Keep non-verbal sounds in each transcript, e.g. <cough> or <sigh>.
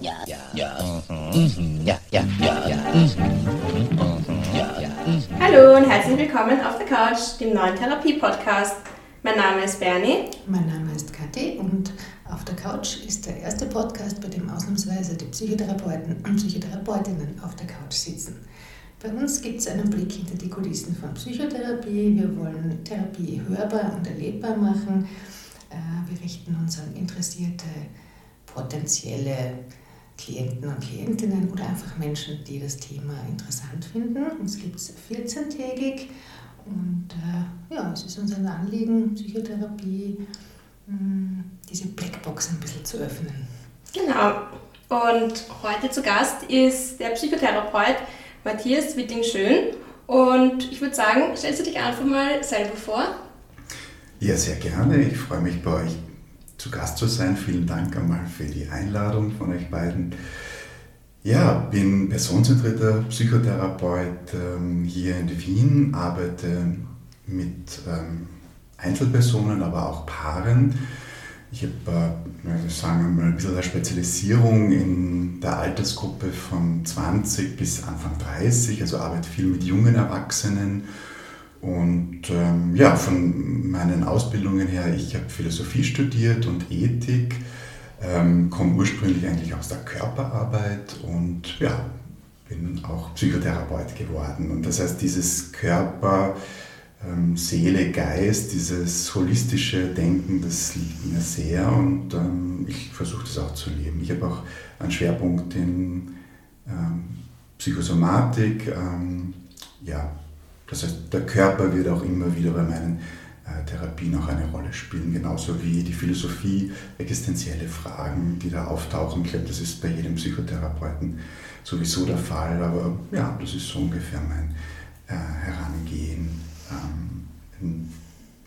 ja, ja, ja, mhm, ja, ja, ja, ja, mhm, ja, ja. Hallo und herzlich willkommen auf der Couch, dem neuen Therapie-Podcast. Mein Name ist Bernie. Mein Name ist Kathi und auf der Couch ist der erste Podcast, bei dem ausnahmsweise die Psychotherapeuten und Psychotherapeutinnen auf der Couch sitzen. Bei uns gibt es einen Blick hinter die Kulissen von Psychotherapie. Wir wollen Therapie hörbar und erlebbar machen. Äh, wir richten uns an interessierte, potenzielle Klienten und Klientinnen oder einfach Menschen, die das Thema interessant finden. Uns gibt es 14-tägig und äh, ja, es ist uns ein Anliegen, Psychotherapie, mh, hm, diese Blackbox ein bisschen zu öffnen. Genau. Und heute zu Gast ist der Psychotherapeut Matthias Witting-Schön. Und ich würde sagen, stellst du dich einfach mal selber vor? Ja, sehr gerne. Ich freue mich bei euch zu Gast zu sein. Vielen Dank einmal für die Einladung von euch beiden. Ja, bin personenzentrierter Psychotherapeut ähm, hier in Wien, arbeite mit ähm, Einzelpersonen, aber auch Paaren. Ich habe, äh, sagen wir mal, ein bisschen eine Spezialisierung in der Altersgruppe von 20 bis Anfang 30, also arbeite viel mit jungen Erwachsenen und ähm, ja, von meinen Ausbildungen her, ich habe Philosophie studiert und Ethik, ähm, komme ursprünglich eigentlich aus der Körperarbeit und ja, bin auch Psychotherapeut geworden. Und das heißt, dieses Körper, ähm, Seele, Geist, dieses holistische Denken, das liegt mir sehr und ähm, ich versuche das auch zu leben. Ich habe auch einen Schwerpunkt in ähm, Psychosomatik, ähm, ja, das heißt, der Körper wird auch immer wieder bei meinen äh, Therapien auch eine Rolle spielen, genauso wie die Philosophie, existenzielle Fragen, die da auftauchen. Ich glaube, das ist bei jedem Psychotherapeuten sowieso der Fall, aber ja, das ist so ungefähr mein äh, Herangehen ähm, in,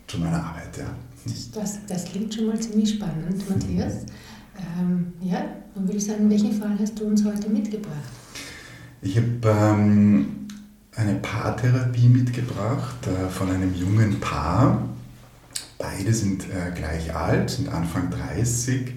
zu meiner Arbeit. Ja. Das, das, das, klingt schon mal ziemlich spannend, Matthias. Ähm, ja, dann würde ich sagen, welchen Fall hast du uns heute mitgebracht? Ich habe ähm, eine Paartherapie mitgebracht äh, von einem jungen Paar. Beide sind äh, gleich alt, sind Anfang 30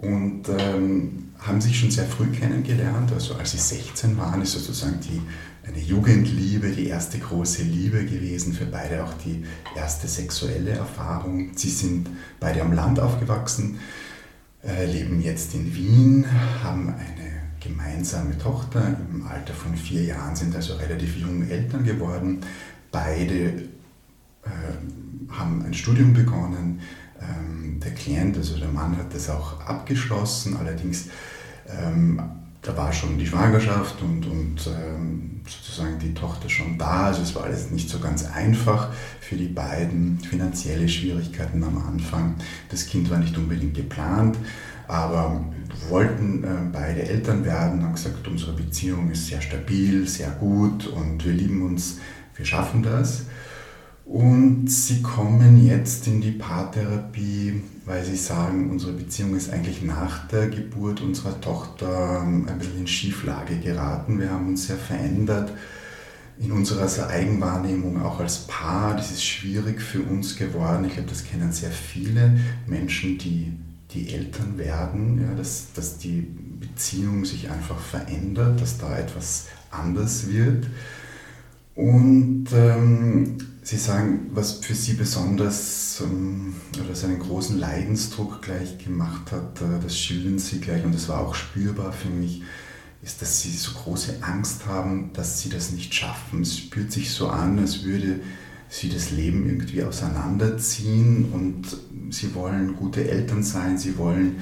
und ähm, haben sich schon sehr früh kennengelernt. Also als sie 16 waren, ist sozusagen die, eine Jugendliebe, die erste große Liebe gewesen, für beide auch die erste sexuelle Erfahrung. Sie sind beide am Land aufgewachsen, äh, leben jetzt in Wien, haben eine gemeinsame Tochter im Alter von vier Jahren, sind also relativ jung Eltern geworden. Beide äh, haben ein Studium begonnen. Ähm, der Klient, also der Mann, hat das auch abgeschlossen. Allerdings, ähm, da war schon die Schwangerschaft und, und ähm, sozusagen die Tochter schon da. Also es war alles nicht so ganz einfach für die beiden. Finanzielle Schwierigkeiten am Anfang. Das Kind war nicht unbedingt geplant. Aber wollten äh, beide Eltern werden, haben gesagt, unsere Beziehung ist sehr stabil, sehr gut und wir lieben uns, wir schaffen das. Und sie kommen jetzt in die Paartherapie, weil sie sagen, unsere Beziehung ist eigentlich nach der Geburt unserer Tochter ähm, ein bisschen in Schieflage geraten. Wir haben uns sehr verändert in unserer Eigenwahrnehmung auch als Paar. Das ist schwierig für uns geworden. Ich glaube, das kennen sehr viele Menschen, die die Eltern werden, ja, dass, dass die Beziehung sich einfach verändert, dass da etwas anders wird. Und ähm, Sie sagen, was für Sie besonders ähm, oder seinen großen Leidensdruck gleich gemacht hat, äh, das schildern Sie gleich und das war auch spürbar für mich, ist, dass Sie so große Angst haben, dass Sie das nicht schaffen. Es spürt sich so an, als würde sie das Leben irgendwie auseinanderziehen und sie wollen gute Eltern sein, sie wollen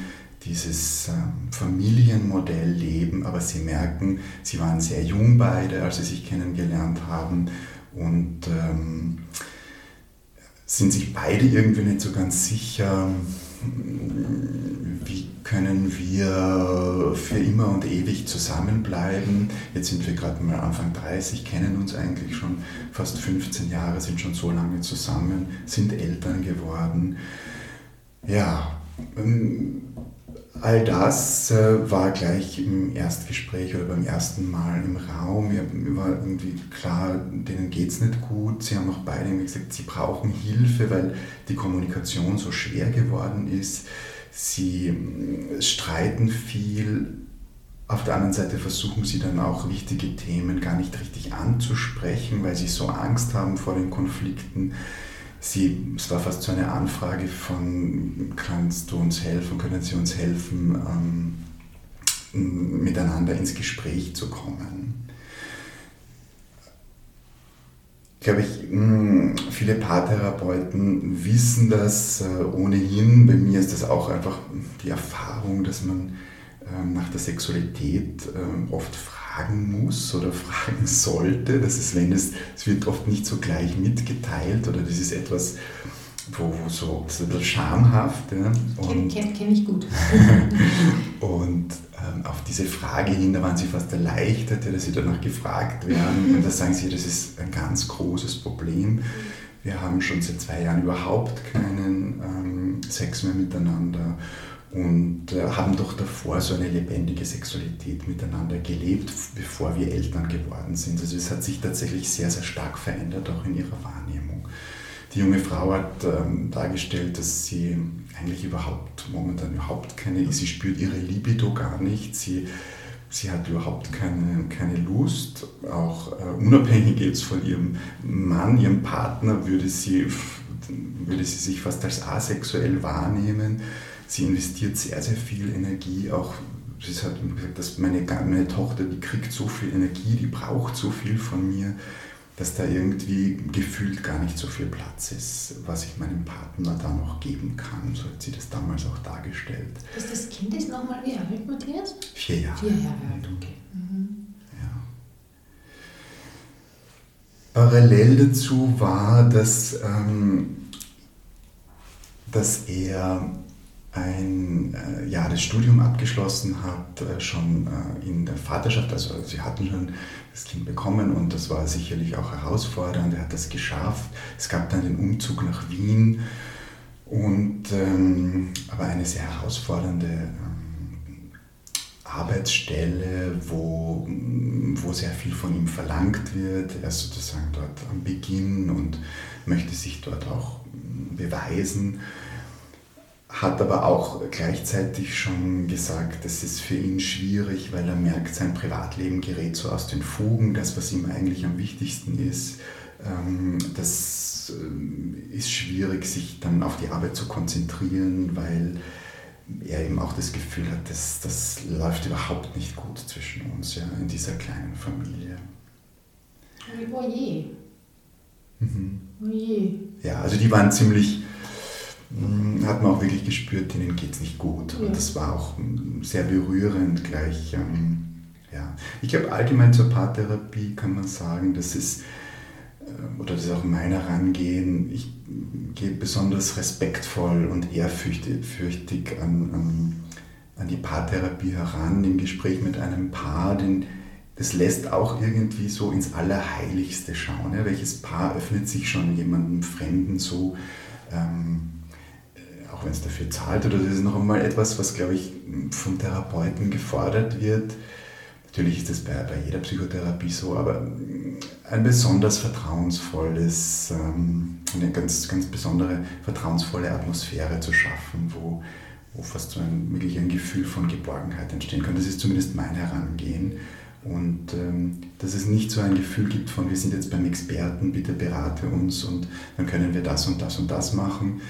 dieses ähm, Familienmodell leben, aber sie merken, sie waren sehr jung beide, als sie sich kennengelernt haben und ähm, sind sich beide irgendwie nicht so ganz sicher, wie können wir für immer und ewig zusammenbleiben. Jetzt sind wir gerade mal Anfang 30, kennen uns eigentlich schon fast 15 Jahre, sind schon so lange zusammen, sind Eltern geworden. Ja, ähm, all das äh, war gleich im Erstgespräch oder beim ersten Mal im Raum. Mir war irgendwie klar, denen geht es nicht gut. Sie haben auch beide gesagt, sie brauchen Hilfe, weil die Kommunikation so schwer geworden ist. Sie äh, streiten viel Auf der anderen Seite versuchen sie dann auch wichtige Themen gar nicht richtig anzusprechen, weil sie so Angst haben vor den Konflikten. Sie, es war fast so eine Anfrage von, kannst du uns helfen, können Sie uns helfen, ähm, miteinander ins Gespräch zu kommen. glaube ich, hm, viele Paartherapeuten wissen das äh, ohnehin. Bei mir ist das auch einfach die Erfahrung, dass man ähm, nach der Sexualität ähm, oft fragen muss oder <laughs> fragen sollte. Das ist, wenn es, es wird oft nicht so gleich mitgeteilt oder das ist etwas, wo, wo so, so ein bisschen schamhaft. Ja. Kenne kenn, kenn ich gut. <laughs> und ähm, auf diese Frage hin, da waren sie fast erleichtert, dass sie danach gefragt werden. <laughs> Und da sagen sie, das ist ein ganz großes Problem. Wir haben schon seit zwei Jahren überhaupt keinen ähm, Sex mehr miteinander und äh, haben doch davor so eine lebendige Sexualität miteinander gelebt, bevor wir Eltern geworden sind. Also es hat sich tatsächlich sehr, sehr stark verändert, auch in ihrer Wahrnehmung. Die junge Frau hat ähm, dargestellt, dass sie eigentlich überhaupt momentan überhaupt keine, sie spürt ihre Libido gar nicht, sie, sie hat überhaupt keine, keine Lust, auch äh, unabhängig jetzt von ihrem Mann, ihrem Partner, würde sie, würde sie sich fast als asexuell wahrnehmen. Sie investiert sehr, sehr viel Energie, auch sie hat gesagt, dass meine, meine Tochter, die kriegt so viel Energie, die braucht so viel von mir dass da irgendwie gefühlt gar nicht so viel Platz ist, was ich meinem Partner da noch geben kann. So hat sie das damals auch dargestellt. Das, das Kind ist nochmal wie alt, Matthias? Vier Jahre. Vier Jahre alt, okay. Mhm. Ja. Parallel dazu war, dass, ähm, dass er ein äh, Jahr das Studium abgeschlossen hat, äh, schon äh, in der Vaterschaft. Also sie hatten schon das Kind bekommen und das war sicherlich auch herausfordernd. Er hat das geschafft. Es gab dann den Umzug nach Wien und ähm, aber eine sehr herausfordernde ähm, Arbeitsstelle, wo, wo sehr viel von ihm verlangt wird. Er ist sozusagen dort am Beginn und möchte sich dort auch beweisen hat aber auch gleichzeitig schon gesagt, es ist für ihn schwierig, weil er merkt, sein Privatleben gerät so aus den Fugen. Das, was ihm eigentlich am wichtigsten ist, ähm, das äh, ist schwierig, sich dann auf die Arbeit zu konzentrieren, weil er eben auch das Gefühl hat, dass das läuft überhaupt nicht gut zwischen uns, ja, in dieser kleinen Familie. Oh je. Mhm. Oh je. Ja, also die waren ziemlich hat man auch wirklich gespürt, denen geht es nicht gut. Ja. Und das war auch hm, sehr berührend gleich. Ähm, ja. Ich glaube, allgemein zur Paartherapie kann man sagen, das ist, äh, oder das ist auch mein Herangehen, ich gehe besonders respektvoll und ehrfürchtig an, an, an die Paartherapie heran, im Gespräch mit einem Paar, denn das lässt auch irgendwie so ins Allerheiligste schauen. Ja? Welches Paar öffnet sich schon jemandem Fremden so? Ähm, auch wenn es dafür zahlt, oder das ist noch einmal etwas, was, glaube ich, vom Therapeuten gefordert wird. Natürlich ist das bei, bei jeder Psychotherapie so, aber ein besonders vertrauensvolles, ähm, eine ganz, ganz besondere vertrauensvolle Atmosphäre zu schaffen, wo, wo fast so ein, wirklich ein Gefühl von Geborgenheit entstehen kann. Das ist zumindest mein Herangehen. Und ähm, dass es nicht so ein Gefühl gibt von, wir sind jetzt beim Experten, bitte berate uns und dann können wir das und das und das machen,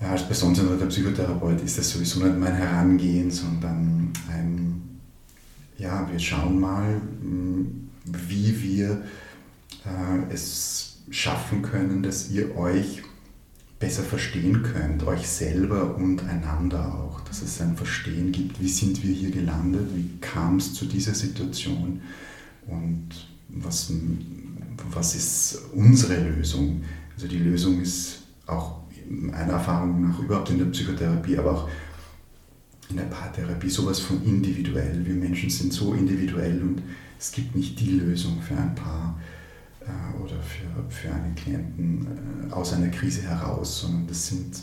ja, als besonderer Psychotherapeut ist das sowieso nicht mein Herangehen, sondern ein, ja, wir schauen mal, hm, wie wir äh, es schaffen können, dass ihr euch besser verstehen könnt, euch selber und einander auch, dass es ein Verstehen gibt, wie sind wir hier gelandet, wie kam es zu dieser Situation und was, was ist unsere Lösung. Also die Lösung ist auch meiner Erfahrung nach überhaupt in der Psychotherapie, aber auch in der Paartherapie sowas von individuell. Wir Menschen sind so individuell und es gibt nicht die Lösung für ein Paar äh, oder für, für einen Klienten äh, aus einer Krise heraus, sondern das sind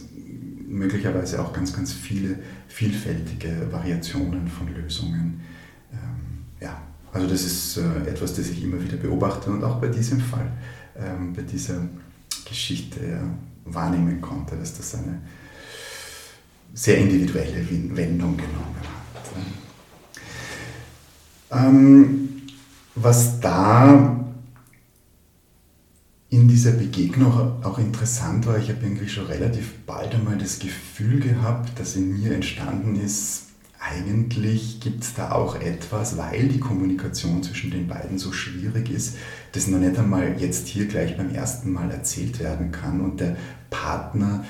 möglicherweise auch ganz, ganz viele vielfältige Variationen von Lösungen. Ähm, ja, also das ist äh, etwas, das ich immer wieder beobachte und auch bei diesem Fall, ähm, bei dieser Geschichte. Ja, wahrnehmen konnte, dass das eine sehr individuelle Wendung genommen hat. Ähm, was da in dieser Begegnung auch interessant war, ich habe eigentlich schon relativ bald einmal das Gefühl gehabt, dass in mir entstanden ist, eigentlich gibt es da auch etwas, weil die Kommunikation zwischen den beiden so schwierig ist, das noch nicht einmal jetzt hier gleich beim ersten Mal erzählt werden kann und der Partner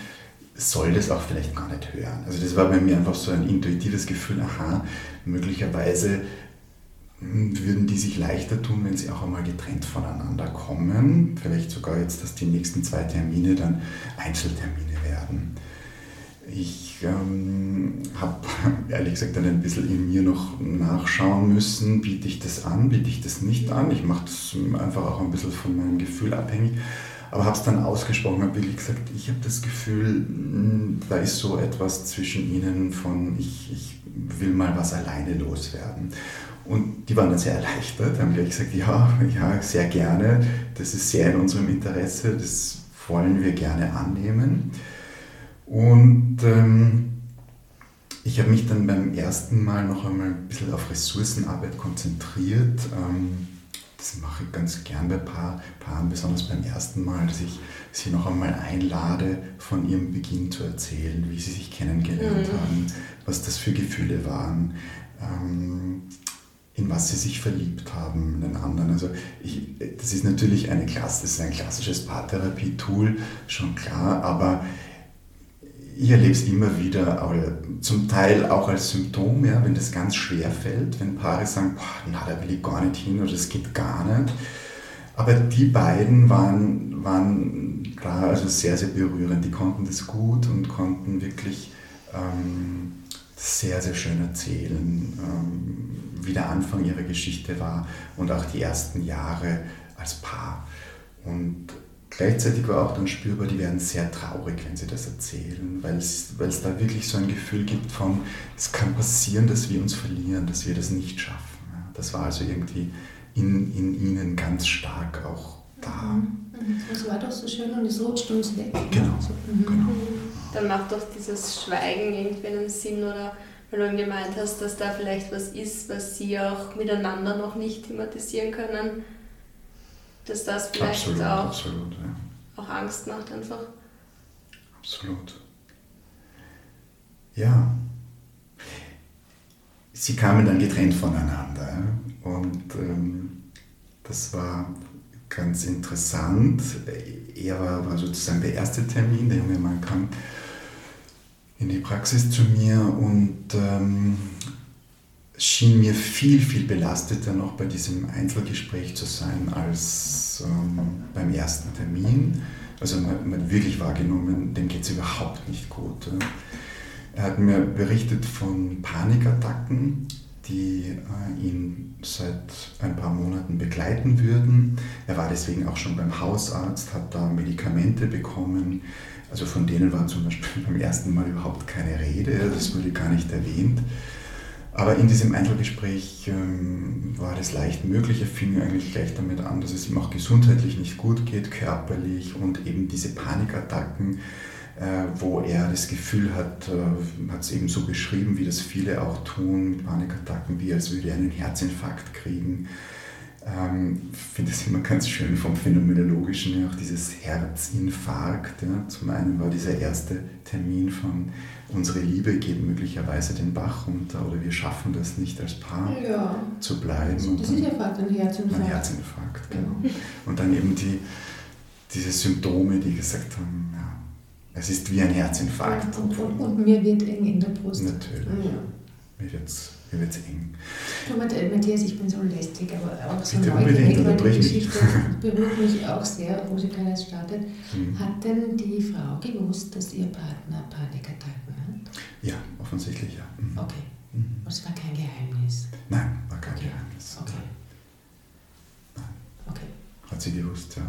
soll das auch vielleicht gar nicht hören. Also das war bei mir einfach so ein intuitives Gefühl, aha, möglicherweise würden die sich leichter tun, wenn sie auch einmal getrennt voneinander kommen. Vielleicht sogar jetzt, dass die nächsten zwei Termine dann Einzeltermine werden. Ich ähm, habe <laughs> ehrlich gesagt dann ein bisschen in mir noch nachschauen müssen, biete ich das an, biete ich das nicht an. Ich mache das einfach auch ein bisschen von meinem Gefühl abhängig, aber habe es dann ausgesprochen, habe wirklich gesagt, ich habe das Gefühl, hm, da ist so etwas zwischen ihnen von, ich, ich will mal was alleine loswerden. Und die waren dann sehr erleichtert, haben gleich gesagt, ja, ja, sehr gerne, das ist sehr in unserem Interesse, das wollen wir gerne annehmen. Und ähm, ich habe mich dann beim ersten Mal noch einmal ein bisschen auf Ressourcenarbeit konzentriert. Ähm, das mache ich ganz gern bei Paar, Paaren, besonders beim ersten Mal, dass ich sie noch einmal einlade, von ihrem Beginn zu erzählen, wie sie sich kennengelernt mhm. haben, was das für Gefühle waren. Ähm, in was sie sich verliebt haben, in den anderen. Also ich, das ist natürlich eine Klasse, das ist ein klassisches Paartherapie-Tool, schon klar, aber ich erlebe es immer wieder, zum Teil auch als Symptom, ja, wenn das ganz schwer fällt, wenn Paare sagen, boah, na, da will ich gar nicht hin oder das geht gar nicht. Aber die beiden waren, waren klar, also sehr, sehr berührend. Die konnten das gut und konnten wirklich ähm, sehr, sehr schön erzählen. Ähm, wie der Anfang ihrer Geschichte war und auch die ersten Jahre als Paar. Und gleichzeitig war auch dann spürbar, die werden sehr traurig, wenn sie das erzählen, weil es, weil es da wirklich so ein Gefühl gibt von, es kann passieren, dass wir uns verlieren, dass wir das nicht schaffen. Das war also irgendwie in, in ihnen ganz stark auch da. Es mhm. war doch so schön und es rutscht uns weg. Genau. Mhm. genau. Dann macht doch dieses Schweigen irgendwie einen Sinn oder weil du gemeint hast, dass da vielleicht was ist, was sie auch miteinander noch nicht thematisieren können, dass das vielleicht absolut, auch, absolut, ja. auch Angst macht einfach. Absolut. Ja. Sie kamen dann getrennt voneinander und ähm, das war ganz interessant. Er war, war sozusagen der erste Termin, der junge Mann kam in die Praxis zu mir und ähm, schien mir viel, viel belasteter noch bei diesem Einzelgespräch zu sein als ähm, beim ersten Termin. Also man, man wirklich wahrgenommen, dem geht es überhaupt nicht gut. Er hat mir berichtet von Panikattacken, die äh, ihn seit ein paar Monaten begleiten würden. Er war deswegen auch schon beim Hausarzt, hat da Medikamente bekommen. Also von denen war zum Beispiel <laughs> beim ersten Mal überhaupt keine Rede, das wurde gar nicht erwähnt. Aber in diesem Einzelgespräch ähm, war das leicht möglich. Er fing eigentlich gleich damit an, dass es ihm auch gesundheitlich nicht gut geht, körperlich und eben diese Panikattacken, äh, wo er das Gefühl hat, äh, hat es eben so beschrieben, wie das viele auch tun, mit Panikattacken, wie als würde er einen Herzinfarkt kriegen ähm, finde es immer ganz schön vom Phänomenologischen her, auch dieses Herzinfarkt. Ja. Zum einen war dieser erste Termin von unsere Liebe geht möglicherweise den Bach runter oder wir schaffen das nicht als Paar ja. zu bleiben. Das, das ist ja fast ein Herzinfarkt. Ein Herzinfarkt, genau. Und dann eben die, diese Symptome, die gesagt haben, ja, es ist wie ein Herzinfarkt. Und, und, und mir wird eng in der Brust. Natürlich. Ja. Mir wird's mir wird es eng. Du, Matthias, ich bin so lästig, aber auch so Bitte neugierig, weil die Geschichte berührt mich auch sehr, wo sie gerade startet. Mhm. Hat denn die Frau gewusst, dass ihr Partner Panikattacken? Ja, offensichtlich ja. Mhm. Okay. Mhm. Es war kein Geheimnis? Nein, war kein okay. Geheimnis. Okay. Nein. Okay. Hat sie gewusst, ja.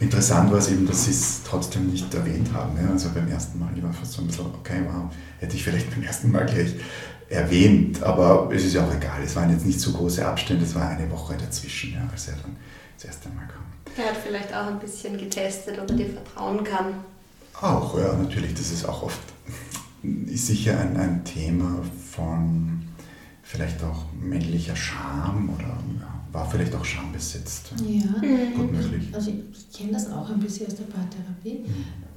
Interessant war es eben, dass sie es trotzdem nicht erwähnt haben. Ja. Also beim ersten Mal, ich war fast so ein bisschen, okay, wow, hätte ich vielleicht beim ersten Mal gleich erwähnt, aber es ist ja auch egal. Es waren jetzt nicht so große Abstände, es war eine Woche dazwischen, ja, als er dann das erste Mal kam. Er hat vielleicht auch ein bisschen getestet, ob er dir vertrauen kann. Auch, ja, natürlich. Das ist auch oft ist sicher ein, ein Thema von vielleicht auch männlicher Scham oder ja, war vielleicht auch schambesetzt. Ja, Gut möglich. also ich, ich kenne das auch ein bisschen aus der Paartherapie.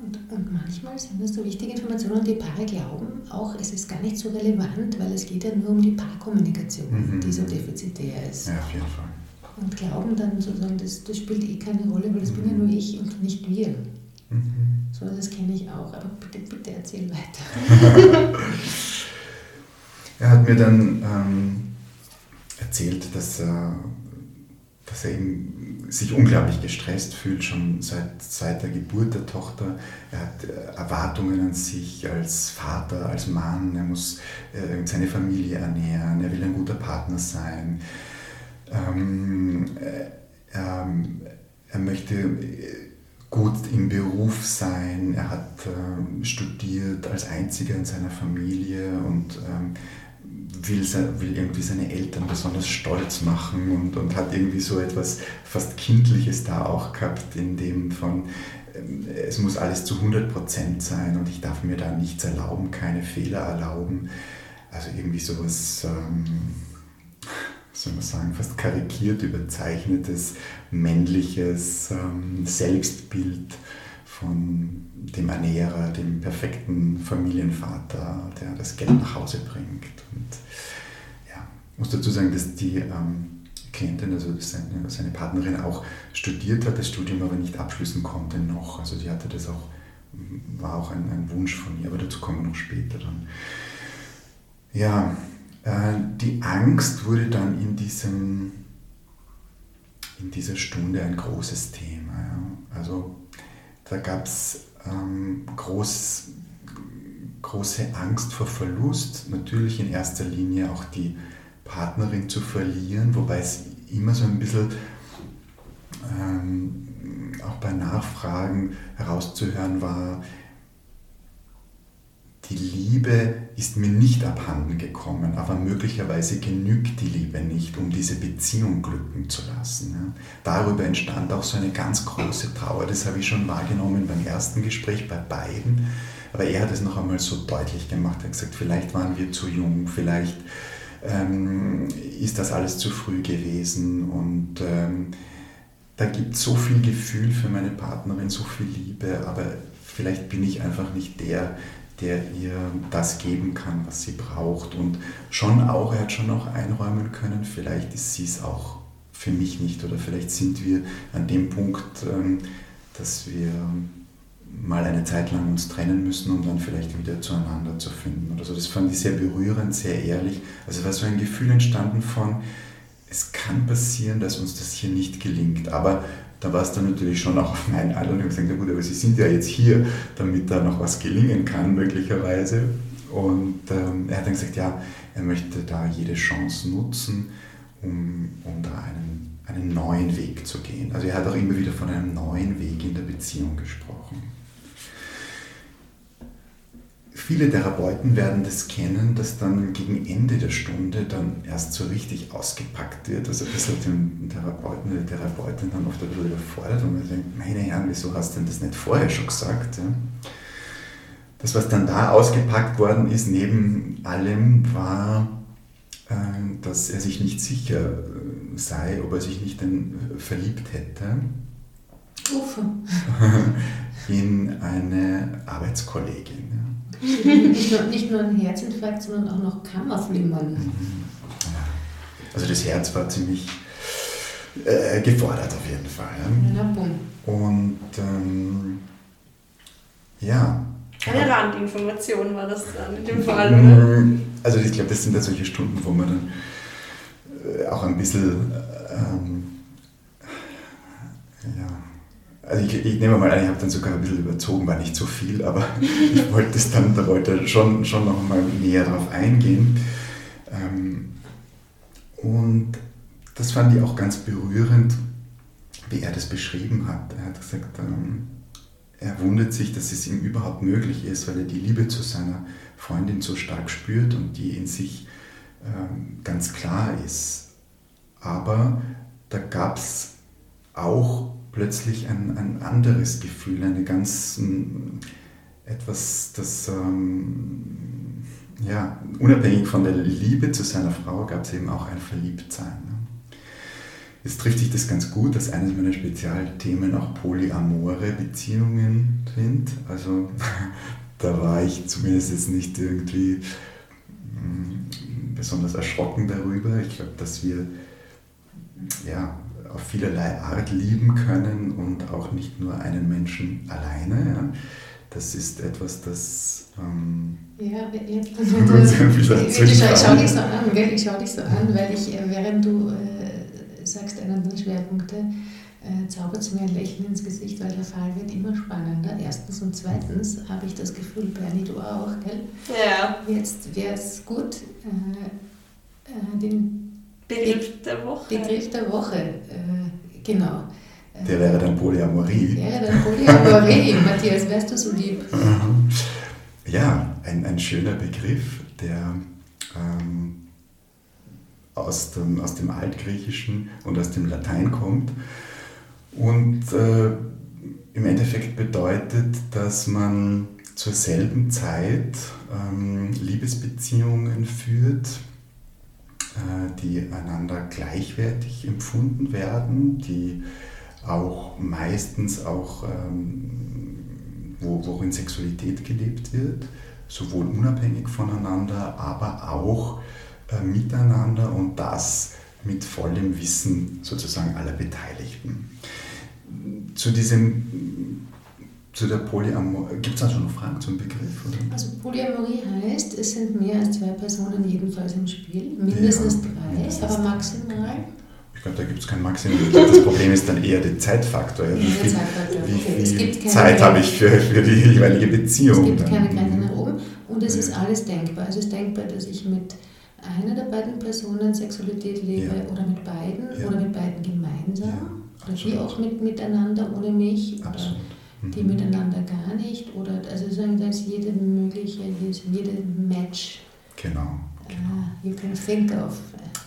Und, und manchmal sind das so wichtige Informationen und die Paare glauben auch, es ist gar nicht so relevant, weil es geht ja nur um die Paarkommunikation, Mhm. die so defizitär ist. Ja, auf jeden Fall. Und glauben dann sozusagen, das, das spielt eh keine Rolle, weil das bin ja Mhm. nur ich und nicht wir. So, das kenne ich auch, aber bitte, bitte erzähl weiter. <laughs> Er hat mir dann ähm, erzählt, dass er, dass er eben sich unglaublich gestresst fühlt, schon seit, seit der Geburt der Tochter. Er hat äh, Erwartungen an sich als Vater, als Mann. Er muss äh, seine Familie ernähren. Er will ein guter Partner sein. Ähm, äh, er, er möchte äh, gut im Beruf sein. Er hat ähm, studiert als einziger in seiner Familie und ähm, will, se- will irgendwie seine Eltern besonders stolz machen und, und hat irgendwie so etwas fast Kindliches da auch gehabt, in dem von, ähm, es muss alles zu 100% sein und ich darf mir da nichts erlauben, keine Fehler erlauben. Also irgendwie sowas, ähm, soll man sagen, fast karikiert überzeichnetes männliches ähm, Selbstbild von dem Ernährer, dem perfekten Familienvater, der das Geld nach Hause bringt. Und ja, ich muss dazu sagen, dass die ähm, Klientin, also seine, seine Partnerin auch studiert hat, das Studium aber nicht abschließen konnte noch. Also die hatte das auch, war auch ein, ein Wunsch von ihr, aber dazu kommen wir noch später dann. Ja, die Angst wurde dann in, diesem, in dieser Stunde ein großes Thema. Ja. Also da gab es ähm, groß, große Angst vor Verlust, natürlich in erster Linie auch die Partnerin zu verlieren, wobei es immer so ein bisschen ähm, auch bei Nachfragen herauszuhören war, die Liebe ist mir nicht abhanden gekommen, aber möglicherweise genügt die Liebe nicht, um diese Beziehung glücken zu lassen. Darüber entstand auch so eine ganz große Trauer. Das habe ich schon wahrgenommen beim ersten Gespräch bei beiden. Aber er hat es noch einmal so deutlich gemacht. Er hat gesagt, vielleicht waren wir zu jung, vielleicht ähm, ist das alles zu früh gewesen. Und ähm, da gibt es so viel Gefühl für meine Partnerin, so viel Liebe, aber vielleicht bin ich einfach nicht der, der ihr das geben kann, was sie braucht. Und schon auch, er hat schon auch einräumen können, vielleicht ist sie es auch für mich nicht oder vielleicht sind wir an dem Punkt, ähm, dass wir mal eine Zeit lang uns trennen müssen, um dann vielleicht wieder zueinander zu finden oder so. Das fand ich sehr berührend, sehr ehrlich. Also war so ein Gefühl entstanden von, es kann passieren, dass uns das hier nicht gelingt, aber da war es dann natürlich schon auch auf meinen Alter und ich habe gesagt, na gut, aber Sie sind ja jetzt hier, damit da noch was gelingen kann, möglicherweise. Und ähm, er hat dann gesagt, ja, er möchte da jede Chance nutzen, um, um da einen, einen neuen Weg zu gehen. Also er hat auch immer wieder von einem neuen Weg in der Beziehung gesprochen. Viele Therapeuten werden das kennen, dass dann gegen Ende der Stunde dann erst so richtig ausgepackt wird. Also das hat den Therapeuten oder die Therapeutin dann oft ein bisschen überfordert und man denkt, meine Herren, wieso hast du denn das nicht vorher schon gesagt? Ja? Das, was dann da ausgepackt worden ist, neben allem, war, äh, dass er sich nicht sicher äh, sei, ob er sich nicht denn verliebt hätte Uff. <laughs> in eine Arbeitskollegin. Ja. Nicht nur, nicht nur ein Herzinfarkt, sondern auch noch Kammerflimmern. Also das Herz war ziemlich äh, gefordert auf jeden Fall. Ja. Na bumm. Und ähm, ja. Eine Randinformation war das dann in dem Fall, oder? Mm, Also ich glaube, das sind dann solche Stunden, wo man dann äh, auch ein bisschen, ähm, ja, also ich, ich nehme mal an, ich habe dann sogar ein bisschen überzogen, war nicht so viel, aber <laughs> ich wollte es dann, da wollte schon, schon noch mal näher drauf eingehen. Ähm, und das fand ich auch ganz berührend, wie er das beschrieben hat. Er hat gesagt, ähm, er wundert sich, dass es ihm überhaupt möglich ist, weil er die Liebe zu seiner Freundin so stark spürt und die in sich ähm, ganz klar ist. Aber da gab es auch plötzlich ein, ein anderes Gefühl, eine ganz, etwas, das ähm, ja, unabhängig von der Liebe zu seiner Frau gab es eben auch ein Verliebtsein. Ne? Jetzt trifft sich das ganz gut, dass eines meiner Spezialthemen auch polyamore Beziehungen sind. Also <laughs> da war ich zumindest jetzt nicht irgendwie mm, besonders erschrocken darüber. Ich glaube, dass wir ja, auf vielerlei Art lieben können und auch nicht nur einen Menschen alleine. Ja. Das ist etwas, das. Ähm, ja, jetzt, <laughs> ich schaue dich so an, gell? ich schaue dich so an, weil ich, äh, während du äh, sagst, einer der Schwerpunkte, äh, zaubert es mir ein Lächeln ins Gesicht, weil der Fall wird immer spannender. Erstens und zweitens habe ich das Gefühl, Bernie, du auch, gell? Ja. Jetzt wäre es gut, äh, äh, den Begriff der Woche. Begriff der Woche, äh, genau. Der wäre dann Polyamorie. Wäre dann Polyamorie, <laughs> Matthias, wärst du so lieb? Ja, ein, ein schöner Begriff, der ähm, aus, dem, aus dem Altgriechischen und aus dem Latein kommt und äh, im Endeffekt bedeutet, dass man zur selben Zeit ähm, Liebesbeziehungen führt, die einander gleichwertig empfunden werden, die auch meistens auch, ähm, wo, worin Sexualität gelebt wird, sowohl unabhängig voneinander, aber auch äh, miteinander und das mit vollem Wissen sozusagen aller Beteiligten. Zu diesem zu der Polyamorie, gibt es da schon noch Fragen zum Begriff? Oder? Also Polyamorie heißt, es sind mehr als zwei Personen jedenfalls im Spiel, mindestens ja, drei, mindestens aber maximal? Ich glaube, da gibt es kein Maximum. das Problem ist dann eher der Zeitfaktor. Ja. Wie viel, wie viel Zeit habe ich für, für die jeweilige Beziehung? Es gibt keine Grenze nach oben und es ja. ist alles denkbar. Es ist denkbar, dass ich mit einer der beiden Personen Sexualität lebe ja. oder mit beiden oder mit beiden gemeinsam oder die auch mit, miteinander ohne mich. Absolut. Oder die mhm. miteinander gar nicht oder also sagen, da ist jede mögliche, jede Match. Genau. genau. Uh, you can think of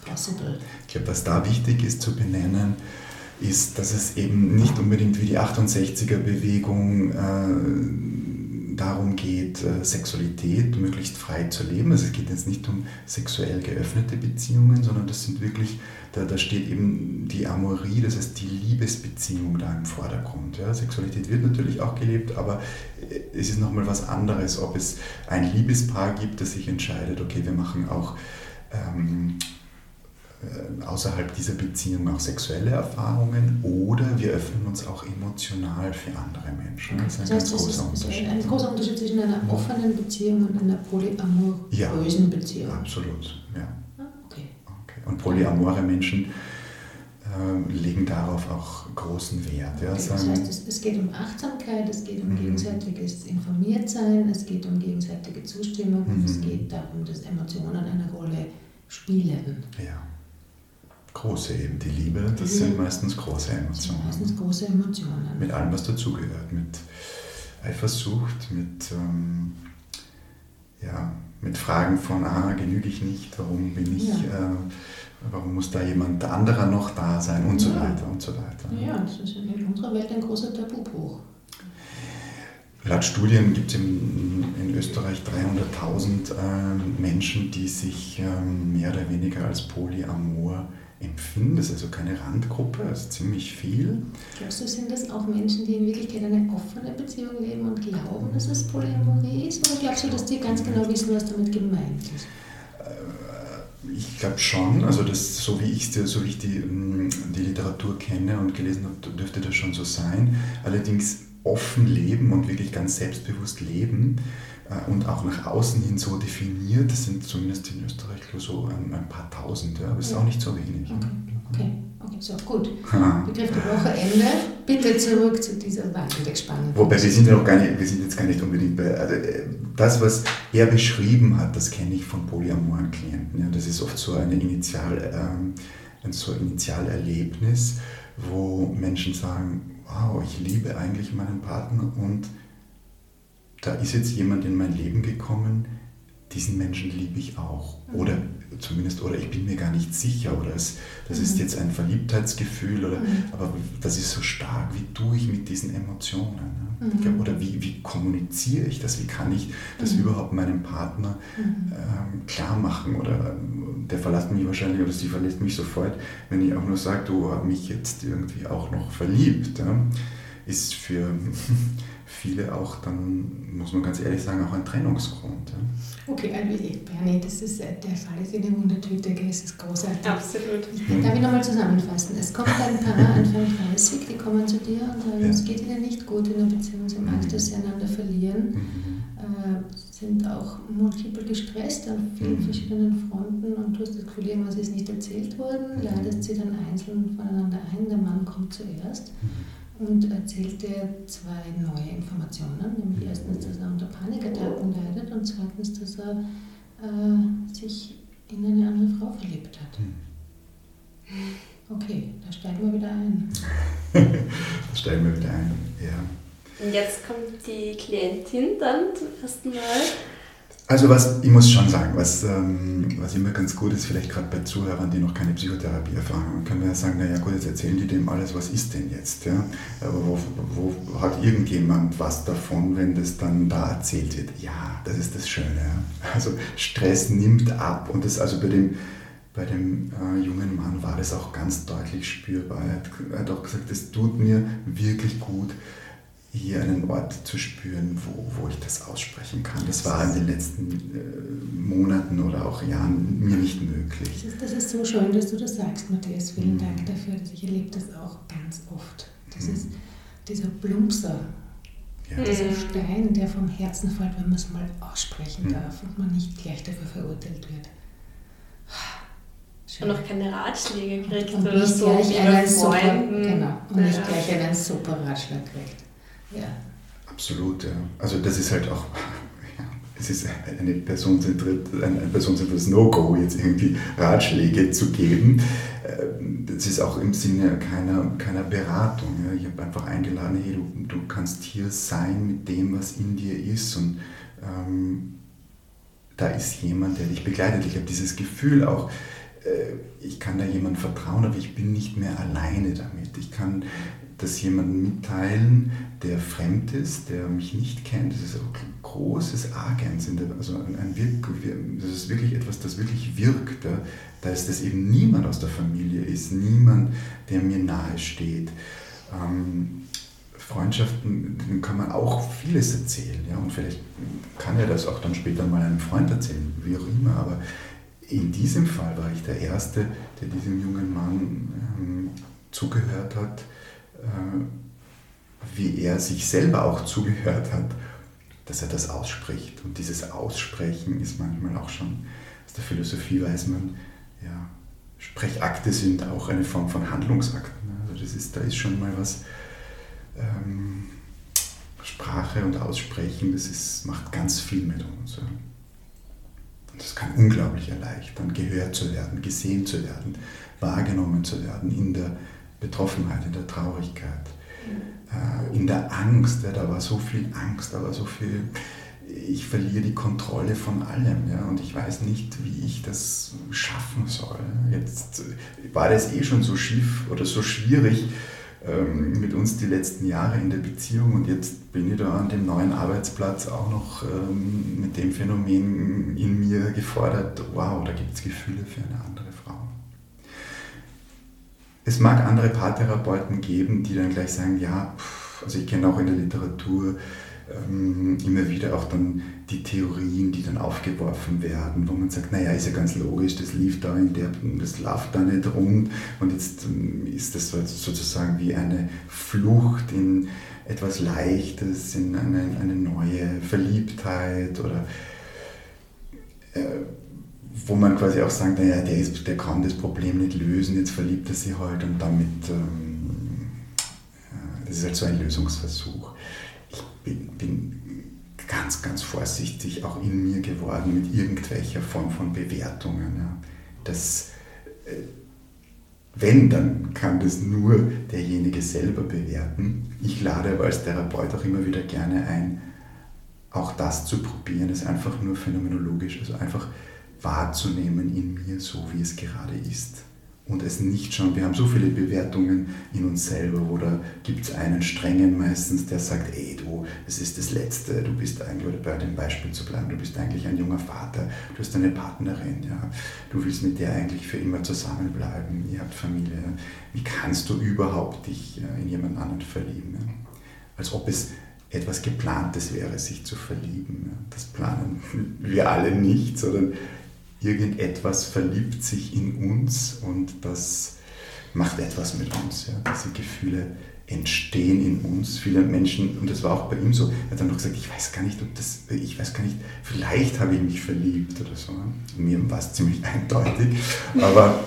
possible. Ich glaube, was da wichtig ist zu benennen, ist, dass es eben nicht unbedingt wie die 68er-Bewegung äh, darum geht, äh, Sexualität möglichst frei zu leben. Also es geht jetzt nicht um sexuell geöffnete Beziehungen, sondern das sind wirklich da, da steht eben die Amorie, das heißt die Liebesbeziehung da im Vordergrund. Ja. Sexualität wird natürlich auch gelebt, aber es ist nochmal was anderes, ob es ein Liebespaar gibt, das sich entscheidet, okay, wir machen auch ähm, äh, außerhalb dieser Beziehung auch sexuelle Erfahrungen oder wir öffnen uns auch emotional für andere Menschen. Das ist ein das heißt, ganz großer Unterschied. Ein großer Unterschied zwischen einer offenen Beziehung und einer polyamorösen ja, Beziehung. Absolut, ja. Und polyamore Menschen äh, legen darauf auch großen Wert. Ja, das heißt, es, es, geht um Achtsamkeit, es geht um mhm. gegenseitiges Informiertsein, es geht um gegenseitige Zustimmung mhm. und es geht darum, dass Emotionen eine Rolle spielen. Ja. Große eben, die Liebe, das die sind meistens große Emotionen. Meistens große Emotionen. Mit allem, was dazugehört, mit Eifersucht, mit ähm, ja, mit Fragen von, ah, genüge ich nicht, warum bin ich, ja. äh, warum muss da jemand anderer noch da sein und ja. so weiter und so weiter. Ja, das ist in unserer Welt ein großer Tabubruch. Laut Studien gibt es in, in, Österreich 300.000 äh, Menschen, die sich äh, mehr oder weniger als polyamor empfinden. Das ist also keine Randgruppe, das ist ziemlich viel. Glaubst du, sind das auch Menschen, die in Wirklichkeit eine offene Beziehung leben und glauben, dass es Polyamorie ist? Oder glaubst du, dass die ganz genau wissen, was damit gemeint ist? Äh, ich glaube schon, also das, so wie ich, so wie ich die, mm, die Literatur kenne und gelesen habe, dürfte das schon so sein. Allerdings offen leben und wirklich ganz selbstbewusst leben und auch nach außen hin so definiert, das sind zumindest in Österreich so ein, ein paar tausend, ja, aber es ist auch nicht so wenig. Okay, okay, okay so gut. Begriff der Woche Ende. Bitte zurück zu dieser wahnsinnig spannenden. Wobei wir sind ja noch gar nicht, wir sind jetzt gar nicht unbedingt bei, also äh, das, was er beschrieben hat, das kenne ich von polyamoren Klienten. Ja, das ist oft so eine Initial, ähm, ein so Initialerlebnis, wo Menschen sagen, wow, ich liebe eigentlich meinen Partner und da ist jetzt jemand in mein Leben gekommen, diesen Menschen liebe ich auch. Oder zumindest, oder ich bin mir gar nicht sicher, oder es, das ist jetzt ein Verliebtheitsgefühl, oder, aber das ist so stark, wie tue ich mit diesen Emotionen? Ne? Oder wie, wie kommuniziere ich das? Wie kann ich das überhaupt meinem Partner ähm, klar machen? Oder der verlässt mich wahrscheinlich, oder sie verlässt mich sofort, wenn ich auch nur sage, du hast mich jetzt irgendwie auch noch verliebt. Ja? Ist für viele auch dann, muss man ganz ehrlich sagen, auch ein Trennungsgrund. Ja. Okay, also Bernie, das ist, äh, der Fall ist eine Wundertüte, es ist großartig. Absolut. Darf ich nochmal zusammenfassen? Es kommt ein Paar <laughs> Anfang 30, die kommen zu dir und sagen, Ja. es geht ihnen nicht gut in der Beziehung, sie haben Angst, dass sie einander verlieren, Mhm. äh, sind auch multiple gestresst an vielen Mhm. verschiedenen Fronten und du hast das Gefühl, irgendwas ist nicht erzählt worden, Mhm. ladest sie dann einzeln voneinander ein, der Mann kommt zuerst und erzählt dir zwei neue Informationen, nämlich erstens, dass er unter Panikattacken leidet und zweitens, dass er äh, sich in eine andere Frau verliebt hat. Okay, da steigen wir wieder ein. <laughs> Das stellen wir wieder ein. Ja. Und jetzt kommt die Klientin dann zum ersten Mal. Also was, ich muss schon sagen, was, ähm, was immer ganz gut ist, vielleicht gerade bei Zuhörern, die noch keine Psychotherapie erfahren haben, können wir ja sagen, naja gut, jetzt erzählen die dem alles, was ist denn jetzt? Ja? Aber wo, wo hat irgendjemand was davon, wenn das dann da erzählt wird? Ja, das ist das Schöne. Ja? Also Stress nimmt ab und das also bei dem, bei dem äh, jungen Mann war das auch ganz deutlich spürbar. Er hat, er hat auch gesagt, es tut mir wirklich gut, hier einen Ort zu spüren, wo, wo ich das aussprechen kann. Das war in den letzten äh, Monaten oder auch Jahren mir nicht möglich. Das ist, das ist so schön, dass du das sagst, Matthias. Vielen Mhm. Dank dafür. dass Ich erlebe das auch ganz oft. Das Mhm. ist dieser Plumpser, Ja. dieser Stein, der vom Herzen fällt, wenn man es mal aussprechen Mhm. darf und man nicht gleich dafür verurteilt wird. Schön. Und noch keine Ratschläge kriegt Und oder nicht so gleich einen super, genau, und nicht Ja. gleich einen super Ratschlag kriegt. Ja. Absolut, ja. Also das ist halt auch, <laughs> ja, es ist eine personenzentriert, ein, ein personenzentriertes No-Go, jetzt irgendwie Ratschläge zu geben. Ähm, Das ist auch im Sinne keiner, keiner Beratung. Ja. Ich habe einfach eingeladen, hey, du, du kannst hier sein mit dem, was in dir ist und ähm, da ist jemand, der dich begleitet. Ich habe dieses Gefühl auch, äh, ich kann da jemandem vertrauen, aber ich bin nicht mehr alleine damit. Ich kann das jemandem mitteilen, der fremd ist, der mich nicht kennt. Das ist ein großes Agens, also ein, ein Wirk, das ist wirklich etwas, das wirklich wirkt. Ja. Da ist das eben niemand aus der Familie ist, niemand, der mir nahe steht. Ähm, Freundschaften, denen kann man auch vieles erzählen. Ja? Und vielleicht kann er das auch dann später mal einem Freund erzählen, wie auch immer. Aber in diesem Fall war ich der Erste, der diesem jungen Mann ähm, zugehört hat, wie er sich selber auch zugehört hat, dass er das ausspricht. Und dieses Aussprechen ist manchmal auch schon, aus der Philosophie weiß man, ja, Sprechakte sind auch eine Form von Handlungsakten. Also das ist, da ist schon mal was, ähm, Sprache und Aussprechen, das ist, macht ganz viel mit uns. Ja. Und das kann unglaublich erleichtern, gehört zu werden, gesehen zu werden, wahrgenommen zu werden in der Betroffenheit, in der Traurigkeit, äh, in der Angst. Ja, da war so viel Angst, da war so viel, ich verliere die Kontrolle von allem ja, und ich weiß nicht, wie ich das schaffen soll. Jetzt war das eh schon so schief oder so schwierig ähm, mit uns die letzten Jahre in der Beziehung und jetzt bin ich da an dem neuen Arbeitsplatz auch noch ähm, mit dem Phänomen in mir gefordert, wow, da gibt es Gefühle für eine andere. Es mag andere Paartherapeuten geben, die dann gleich sagen, ja, also ich kenne auch in der Literatur ähm, immer wieder auch dann die Theorien, die dann aufgeworfen werden, wo man sagt, naja, ist ja ganz logisch, das lief da in der, das läuft da nicht rund und jetzt ähm, ist das so- sozusagen wie eine Flucht in etwas Leichtes, in eine, eine neue Verliebtheit oder äh, wo man quasi auch sagt, naja, der, ist, der kann das Problem nicht lösen, jetzt verliebt er sich halt und damit, ähm, äh, das ist halt so ein Lösungsversuch. Ich bin, bin ganz, ganz vorsichtig auch in mir geworden mit irgendwelcher Form von Bewertungen. Ja. Das, äh, wenn, dann kann das nur derjenige selber bewerten. Ich lade aber als Therapeut auch immer wieder gerne ein, auch das zu probieren, ist einfach nur phänomenologisch, also einfach wahrzunehmen in mir, so wie es gerade ist und es nicht schon, wir haben so viele Bewertungen in uns selber, da gibt es einen strengen meistens, der sagt, ey du, es ist das Letzte, du bist eigentlich, oder bei dem Beispiel zu bleiben, du bist eigentlich ein junger Vater, du hast eine Partnerin, ja, du willst mit der eigentlich für immer zusammenbleiben, ihr habt Familie, wie kannst du überhaupt dich äh, in jemand anderen verlieben? Ja? Als ob es etwas Geplantes wäre, sich zu verlieben. Das planen <laughs> wir alle nicht, sondern irgendetwas verliebt sich in uns und das macht etwas mit uns. Ja. Diese Gefühle entstehen in uns. Viele Menschen, und das war auch bei ihm so, er hat dann noch gesagt, ich weiß gar nicht, ob das, ich weiß gar nicht, vielleicht habe ich mich verliebt oder so. Mir war es ziemlich <laughs> eindeutig, aber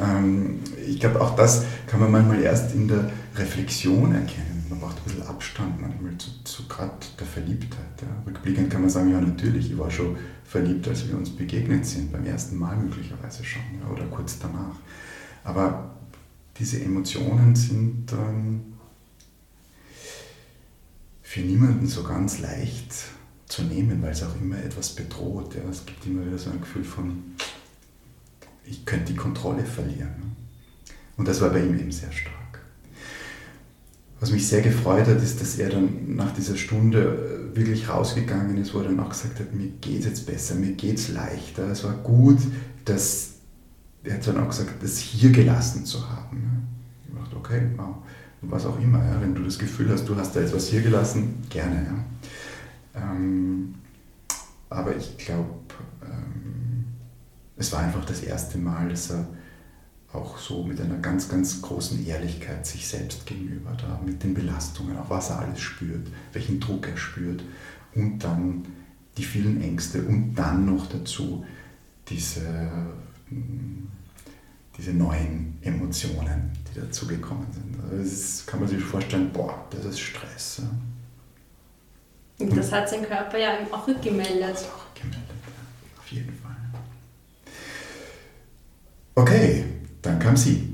ähm, ich glaube, auch das kann man manchmal erst in der Reflexion erkennen. Man braucht ein bisschen Abstand manchmal zu, zu gerade der Verliebtheit. Ja. Rückblickend kann man sagen, ja natürlich, ich war schon verliebt, als wir uns begegnet sind, beim ersten Mal möglicherweise schon ja, oder kurz danach. Aber diese Emotionen sind ähm, für niemanden so ganz leicht zu nehmen, weil es auch immer etwas bedroht. Ja. Es gibt immer wieder so ein Gefühl von, ich könnte die Kontrolle verlieren. Und das war bei ihm eben sehr stark. Was mich sehr gefreut hat, ist, dass er dann nach dieser Stunde äh, wirklich rausgegangen ist, wo er dann auch gesagt hat, mir geht es jetzt besser, mir geht es leichter. Es war gut, dass, er hat dann auch gesagt, das hier gelassen zu haben. Ich dachte, okay, wow, was auch immer. Ja. Wenn du das Gefühl hast, du hast da etwas hier gelassen, gerne. Ja. Ähm, aber ich glaube, ähm, es war einfach das erste Mal, dass er auch so mit einer ganz, ganz großen Ehrlichkeit sich selbst gegenüber da, mit den Belastungen, auch was er alles spürt, welchen Druck er spürt und dann die vielen Ängste und dann noch dazu diese, mm, diese neuen Emotionen, die dazugekommen sind. Also das kann man sich vorstellen, boah, das ist Stress. Und das hat sein Körper ja auch rückgemeldet. Auch rückgemeldet, ja, auf jeden Fall. Okay, dann kam sie.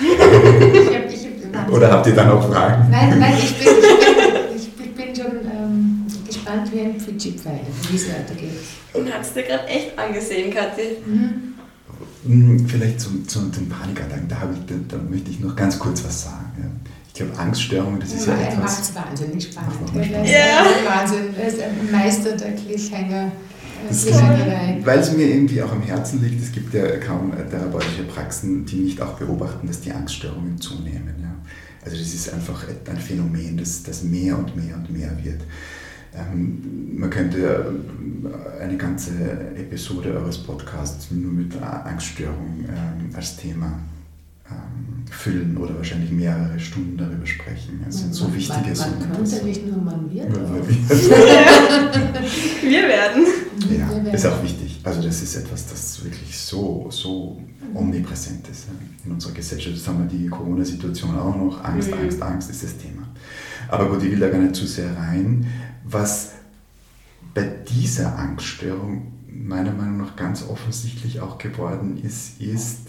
ich hab, ich hab, <laughs> Oder habt ihr dann auch Fragen? Nein, nein, ich bin, ich bin, ich bin schon ähm, gespannt wie ein Fidschi-Pfeil, wie es weitergeht. Und hat es dir gerade echt angesehen, Kathi? Mhm. Vielleicht zum, zum den Panikattacken, da, ich, da, da, möchte ich noch ganz kurz was sagen. Ja. Ich glaube, Angststörungen, das ist ja, ja etwas... Macht es wahnsinnig spannend. Ja. Wahnsinn. Er ist ein Meister der Cliffhanger. Weil es mir irgendwie auch am Herzen liegt, es gibt ja kaum therapeutische Praxen, die nicht auch beobachten, dass die Angststörungen zunehmen. Ja. Also das ist einfach ein Phänomen, das, das mehr und mehr und mehr wird. Ähm, man könnte eine ganze Episode eures Podcasts nur mit Angststörungen ähm, als Thema ähm, füllen oder wahrscheinlich mehrere Stunden darüber sprechen. Es sind so wichtige Sachen. Man könnte nicht nur man wird. Man wird. <laughs> <laughs> Wir werden. Ja, ist auch wichtig. Also das ist etwas, das wirklich so, so omnipräsent ist in unserer Gesellschaft. Jetzt haben wir die Corona-Situation auch noch. Angst, mhm. Angst, Angst ist das Thema. Aber gut, ich will da gar nicht zu sehr rein. Was bei dieser Angststörung meiner Meinung nach ganz offensichtlich auch geworden ist, ist,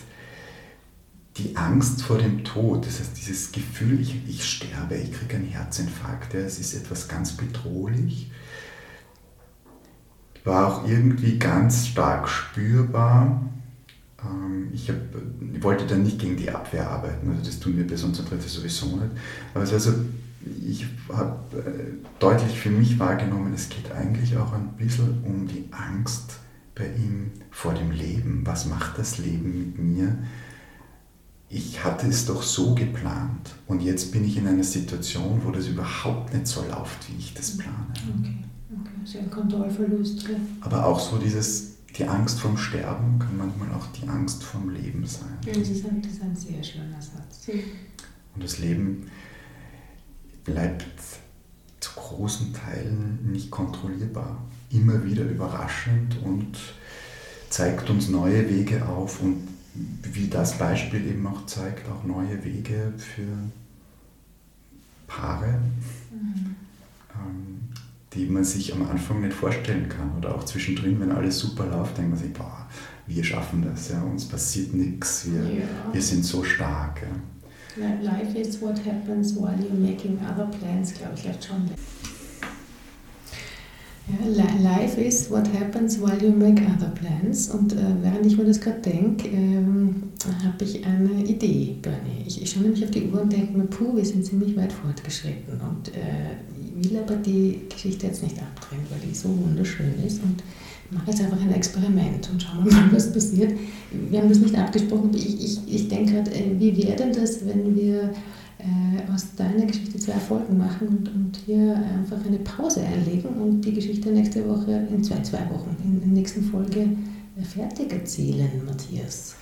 die Angst vor dem Tod, das heißt dieses Gefühl, ich, ich sterbe, ich kriege einen Herzinfarkt, ja, es ist etwas ganz bedrohlich, war auch irgendwie ganz stark spürbar. Ähm, ich, hab, ich wollte dann nicht gegen die Abwehr arbeiten, also das tun wir bei sonst sowieso nicht. Aber es ich habe äh, deutlich für mich wahrgenommen, es geht eigentlich auch ein bisschen um die Angst bei ihm vor dem Leben. Was macht das Leben mit mir? ich hatte es doch so geplant und jetzt bin ich in einer Situation, wo das überhaupt nicht so läuft, wie ich das plane. Okay, also ein Kontrollverlust. Aber auch so dieses, die Angst vom Sterben kann manchmal auch die Angst vom Leben sein. Das ist ein, das ist ein sehr schöner Satz. Und das Leben bleibt zu großen Teilen nicht kontrollierbar. Immer wieder überraschend und zeigt uns neue Wege auf und wie das Beispiel eben auch zeigt, auch neue Wege für Paare, mhm. ähm, die man sich am Anfang nicht vorstellen kann. Oder auch zwischendrin, wenn alles super läuft, denkt man sich, boah, wir schaffen das, ja, uns passiert nichts, wir, ja. wir sind so stark. Ja. Life is what happens while you're making other plans, glaube ich, schon. Life is what happens while you make other plans. Und äh, während ich mir das gerade denke, ähm, habe ich eine Idee, Bernie. Ich, ich schaue nämlich auf die Uhr und denke mir, puh, wir sind ziemlich weit fortgeschritten. Und äh, will aber die Geschichte jetzt nicht abdrehen, weil die so wunderschön ist. Und mache jetzt einfach ein Experiment und schauen wir mal, <laughs> was passiert. Wir haben das nicht abgesprochen. Ich, ich, ich denke gerade, äh, wie wäre denn das, wenn wir äh, aus deiner Geschichte zwei Folgen machen und, und hier einfach eine Pause einlegen und die Geschichte nächste Woche, in zwei, zwei Wochen, in der nächsten Folge äh, fertig erzählen, Matthias.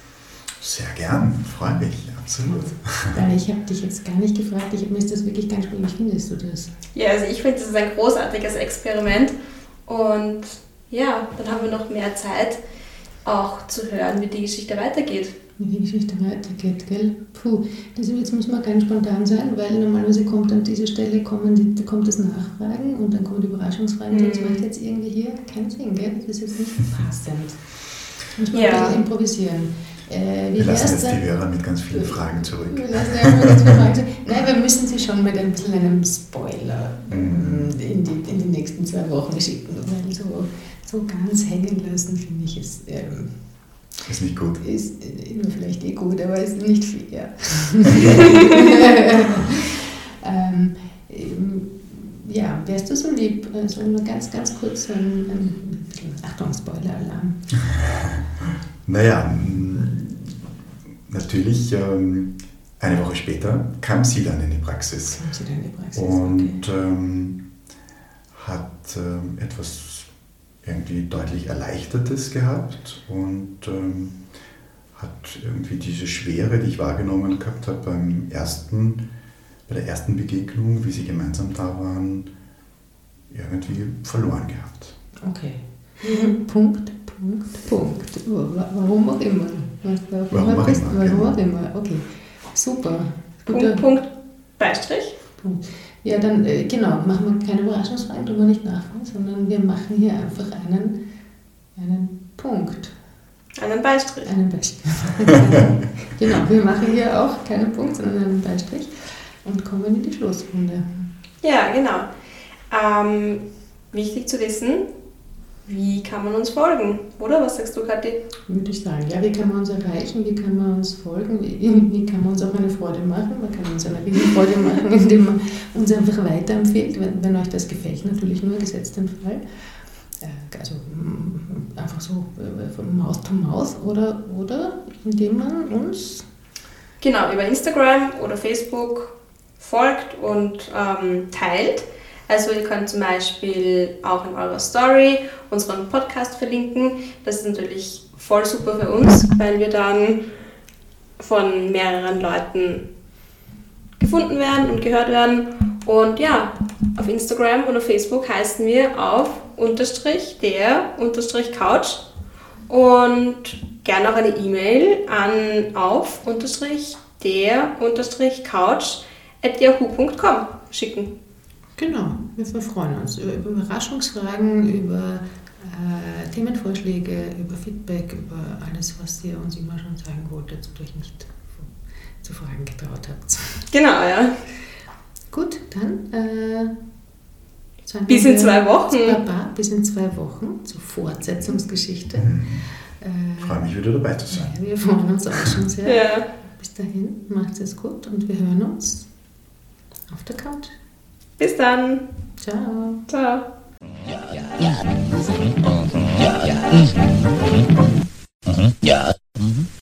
Sehr gern, freue mich, absolut. <laughs> Weil ich habe dich jetzt gar nicht gefragt, ich, mir ist das wirklich ganz spannend. Wie findest du das? Ja, also ich finde, das ist ein großartiges Experiment und ja, dann haben wir noch mehr Zeit, auch zu hören, wie die Geschichte weitergeht wie die Geschichte weitergeht, gell? Puh, also jetzt muss man ganz spontan sein, weil normalerweise kommt an dieser Stelle kommen die, kommt das Nachfragen und dann kommen die Überraschungsfragen. Mhm. Das macht jetzt irgendwie hier keinen Sinn, gell? Das ist jetzt nicht <laughs> passend. Muss man ja. ein bisschen improvisieren. Äh, wir lassen jetzt die Hörer mit ganz vielen Fragen zurück. Wir lassen ja mit ganz vielen Fragen zurück. Nein, wir müssen sie schon mit ein bisschen einem Spoiler mhm. in, die, in die nächsten zwei Wochen schicken, weil so, so ganz hängen lassen, finde ich, ist. Ähm, ist nicht gut. Ist äh, vielleicht eh gut, aber ist nicht fair. <laughs> ähm, ja, wärst du so lieb, so also nur ganz, ganz kurz ein, ein Achtung, Spoiler-Alarm. <laughs> Naja, natürlich, ähm, eine Woche später kam sie dann in die Praxis. Kam sie dann in die Praxis. Und okay. ähm, hat ähm, etwas irgendwie deutlich Erleichtertes gehabt und ähm, hat irgendwie diese Schwere, die ich wahrgenommen gehabt habe beim ersten, bei der ersten Begegnung, wie sie gemeinsam da waren, irgendwie verloren gehabt. Okay. <laughs> Punkt, Punkt, Punkt. Warum auch immer. Warum, warum auch immer. Warum genau. auch immer. Okay. Super. Punkt, Punkt, Beistrich. Punkt. Ja, dann äh, genau, machen wir keine Überraschungsfragen, wir nicht nachfragen, sondern wir machen hier einfach einen, einen Punkt. Einen Beistrich. Einen Beistrich. <laughs> genau, wir machen hier auch keinen Punkt, sondern einen Beistrich und kommen in die Schlussrunde. Ja, genau. Ähm, wichtig zu wissen, wie kann man uns folgen? Oder was sagst du, Kathi? Würde ich sagen, ja, wie kann man uns erreichen, wie kann man uns folgen, <laughs> wie, kann man uns auch eine Freude machen? Man kann uns eine Freude machen, <laughs> indem man uns einfach weiterempfiehlt, wenn, wenn euch das gefällt, natürlich nur gesetzt im Fall. Äh, also mm, einfach so äh, von Maus zu Maus oder, oder indem man uns. Genau, über Instagram oder Facebook folgt und ähm, teilt. Also ihr könnt zum Beispiel auch in eurer Story unseren Podcast verlinken. Das ist natürlich voll super für uns, weil wir dann von mehreren Leuten gefunden werden und gehört werden. Und ja, auf Instagram und auf Facebook heißen wir auf unterstrich der unterstrich Couch und gerne auch eine E-Mail an auf unterstrich der unterstrich Couch at yahoo.com schicken. Genau, wir freuen uns über Überraschungsfragen, über äh, Themenvorschläge, über Feedback, über alles, was ihr uns immer schon sagen wolltet und euch nicht zu fragen getraut habt. Genau, ja. Gut, dann äh, bis in zwei Wochen. Baba, bis in zwei Wochen zur Fortsetzungsgeschichte. Mhm. Äh, ich freue mich wieder dabei zu sein. Ja, wir freuen uns auch schon sehr. ja. Bis dahin, macht es gut und wir hören uns auf der Couch. Bis dann. Ciao. Ciao. Ja,